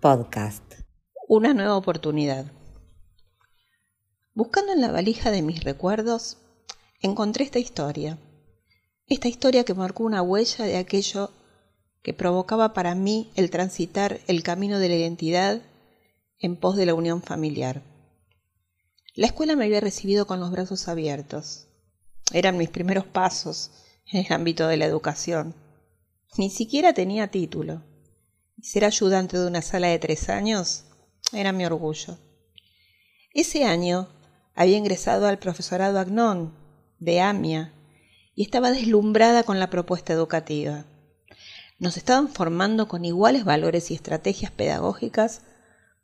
Podcast. Una nueva oportunidad. Buscando en la valija de mis recuerdos, encontré esta historia. Esta historia que marcó una huella de aquello que provocaba para mí el transitar el camino de la identidad en pos de la unión familiar. La escuela me había recibido con los brazos abiertos. Eran mis primeros pasos en el ámbito de la educación. Ni siquiera tenía título ser ayudante de una sala de tres años era mi orgullo. Ese año había ingresado al profesorado Agnón de AMIA y estaba deslumbrada con la propuesta educativa. Nos estaban formando con iguales valores y estrategias pedagógicas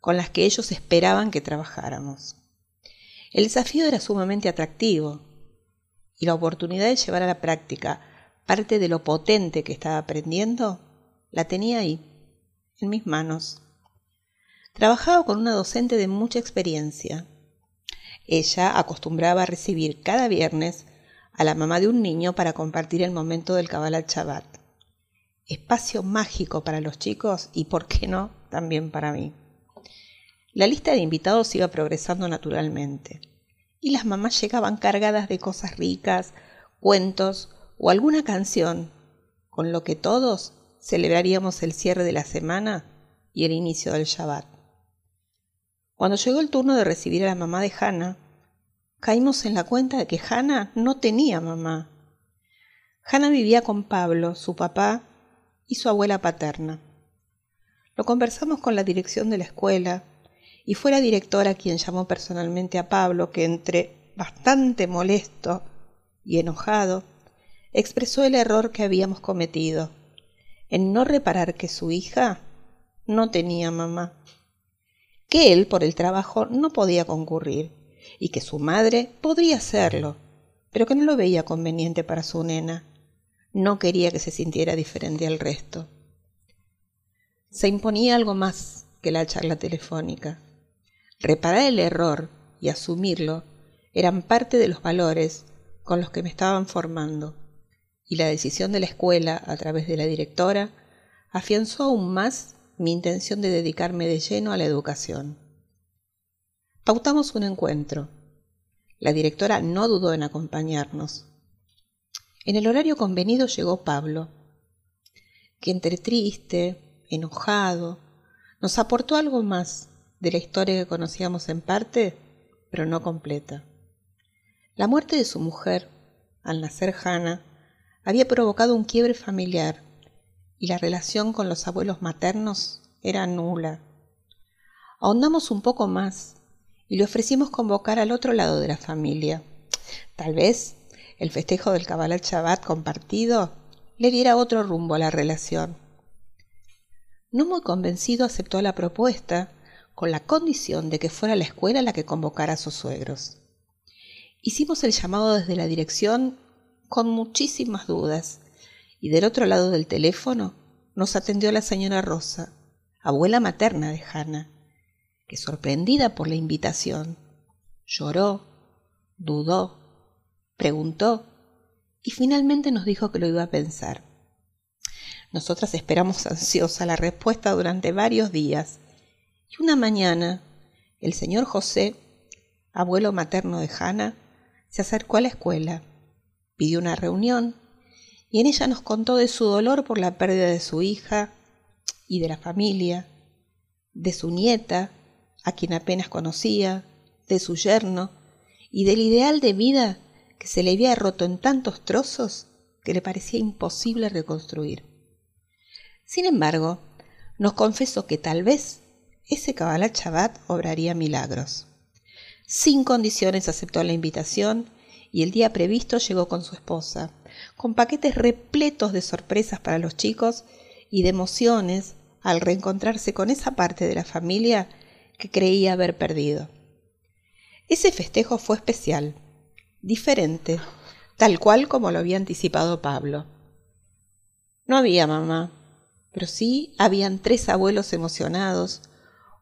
con las que ellos esperaban que trabajáramos. El desafío era sumamente atractivo y la oportunidad de llevar a la práctica parte de lo potente que estaba aprendiendo la tenía ahí en mis manos. Trabajaba con una docente de mucha experiencia. Ella acostumbraba a recibir cada viernes a la mamá de un niño para compartir el momento del Kabbalah Shabbat. Espacio mágico para los chicos y, por qué no, también para mí. La lista de invitados iba progresando naturalmente y las mamás llegaban cargadas de cosas ricas, cuentos o alguna canción, con lo que todos celebraríamos el cierre de la semana y el inicio del Shabbat. Cuando llegó el turno de recibir a la mamá de Hannah, caímos en la cuenta de que Hannah no tenía mamá. Hannah vivía con Pablo, su papá y su abuela paterna. Lo conversamos con la dirección de la escuela y fue la directora quien llamó personalmente a Pablo, que entre bastante molesto y enojado, expresó el error que habíamos cometido en no reparar que su hija no tenía mamá, que él por el trabajo no podía concurrir y que su madre podría hacerlo, pero que no lo veía conveniente para su nena. No quería que se sintiera diferente al resto. Se imponía algo más que la charla telefónica. Reparar el error y asumirlo eran parte de los valores con los que me estaban formando y la decisión de la escuela, a través de la directora, afianzó aún más mi intención de dedicarme de lleno a la educación. Pautamos un encuentro. La directora no dudó en acompañarnos. En el horario convenido llegó Pablo, que entre triste, enojado, nos aportó algo más de la historia que conocíamos en parte, pero no completa. La muerte de su mujer, al nacer Hannah, había provocado un quiebre familiar y la relación con los abuelos maternos era nula. Ahondamos un poco más y le ofrecimos convocar al otro lado de la familia. Tal vez el festejo del Kabbalah Shabbat compartido le diera otro rumbo a la relación. No muy convencido aceptó la propuesta con la condición de que fuera la escuela la que convocara a sus suegros. Hicimos el llamado desde la dirección con muchísimas dudas, y del otro lado del teléfono nos atendió la señora Rosa, abuela materna de Hannah, que sorprendida por la invitación, lloró, dudó, preguntó y finalmente nos dijo que lo iba a pensar. Nosotras esperamos ansiosa la respuesta durante varios días y una mañana el señor José, abuelo materno de Hannah, se acercó a la escuela pidió una reunión y en ella nos contó de su dolor por la pérdida de su hija y de la familia, de su nieta, a quien apenas conocía, de su yerno y del ideal de vida que se le había roto en tantos trozos que le parecía imposible reconstruir. Sin embargo, nos confesó que tal vez ese Kabbalah Chabat obraría milagros. Sin condiciones aceptó la invitación y el día previsto llegó con su esposa, con paquetes repletos de sorpresas para los chicos y de emociones al reencontrarse con esa parte de la familia que creía haber perdido. Ese festejo fue especial, diferente, tal cual como lo había anticipado Pablo. No había mamá, pero sí habían tres abuelos emocionados,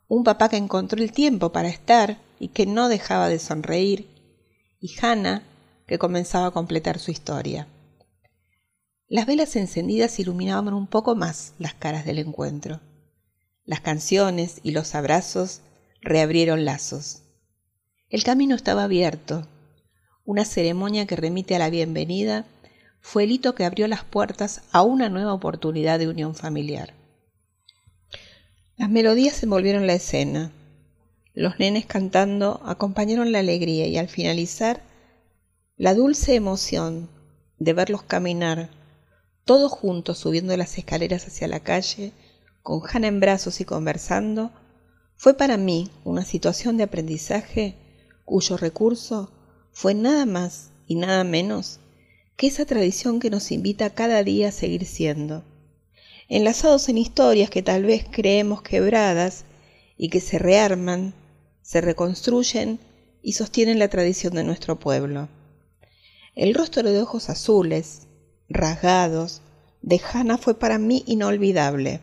un papá que encontró el tiempo para estar y que no dejaba de sonreír, y Hannah, que comenzaba a completar su historia. Las velas encendidas iluminaban un poco más las caras del encuentro. Las canciones y los abrazos reabrieron lazos. El camino estaba abierto. Una ceremonia que remite a la bienvenida fue el hito que abrió las puertas a una nueva oportunidad de unión familiar. Las melodías envolvieron la escena. Los nenes cantando acompañaron la alegría y al finalizar, la dulce emoción de verlos caminar, todos juntos subiendo las escaleras hacia la calle, con Hannah en brazos y conversando, fue para mí una situación de aprendizaje cuyo recurso fue nada más y nada menos que esa tradición que nos invita cada día a seguir siendo, enlazados en historias que tal vez creemos quebradas y que se rearman, se reconstruyen y sostienen la tradición de nuestro pueblo. El rostro de ojos azules, rasgados, de Hannah fue para mí inolvidable.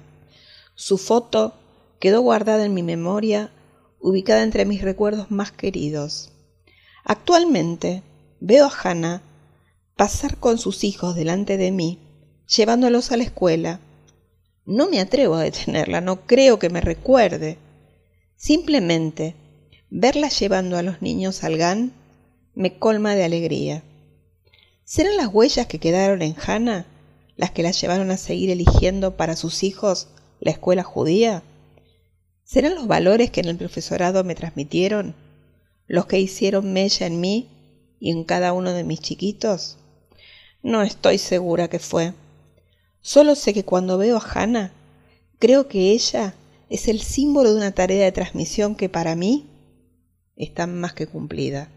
Su foto quedó guardada en mi memoria, ubicada entre mis recuerdos más queridos. Actualmente veo a Hannah pasar con sus hijos delante de mí, llevándolos a la escuela. No me atrevo a detenerla, no creo que me recuerde. Simplemente verla llevando a los niños al GAN me colma de alegría. ¿Serán las huellas que quedaron en Hannah las que la llevaron a seguir eligiendo para sus hijos la escuela judía? ¿Serán los valores que en el profesorado me transmitieron los que hicieron mella en mí y en cada uno de mis chiquitos? No estoy segura que fue. Solo sé que cuando veo a Hannah, creo que ella es el símbolo de una tarea de transmisión que para mí está más que cumplida.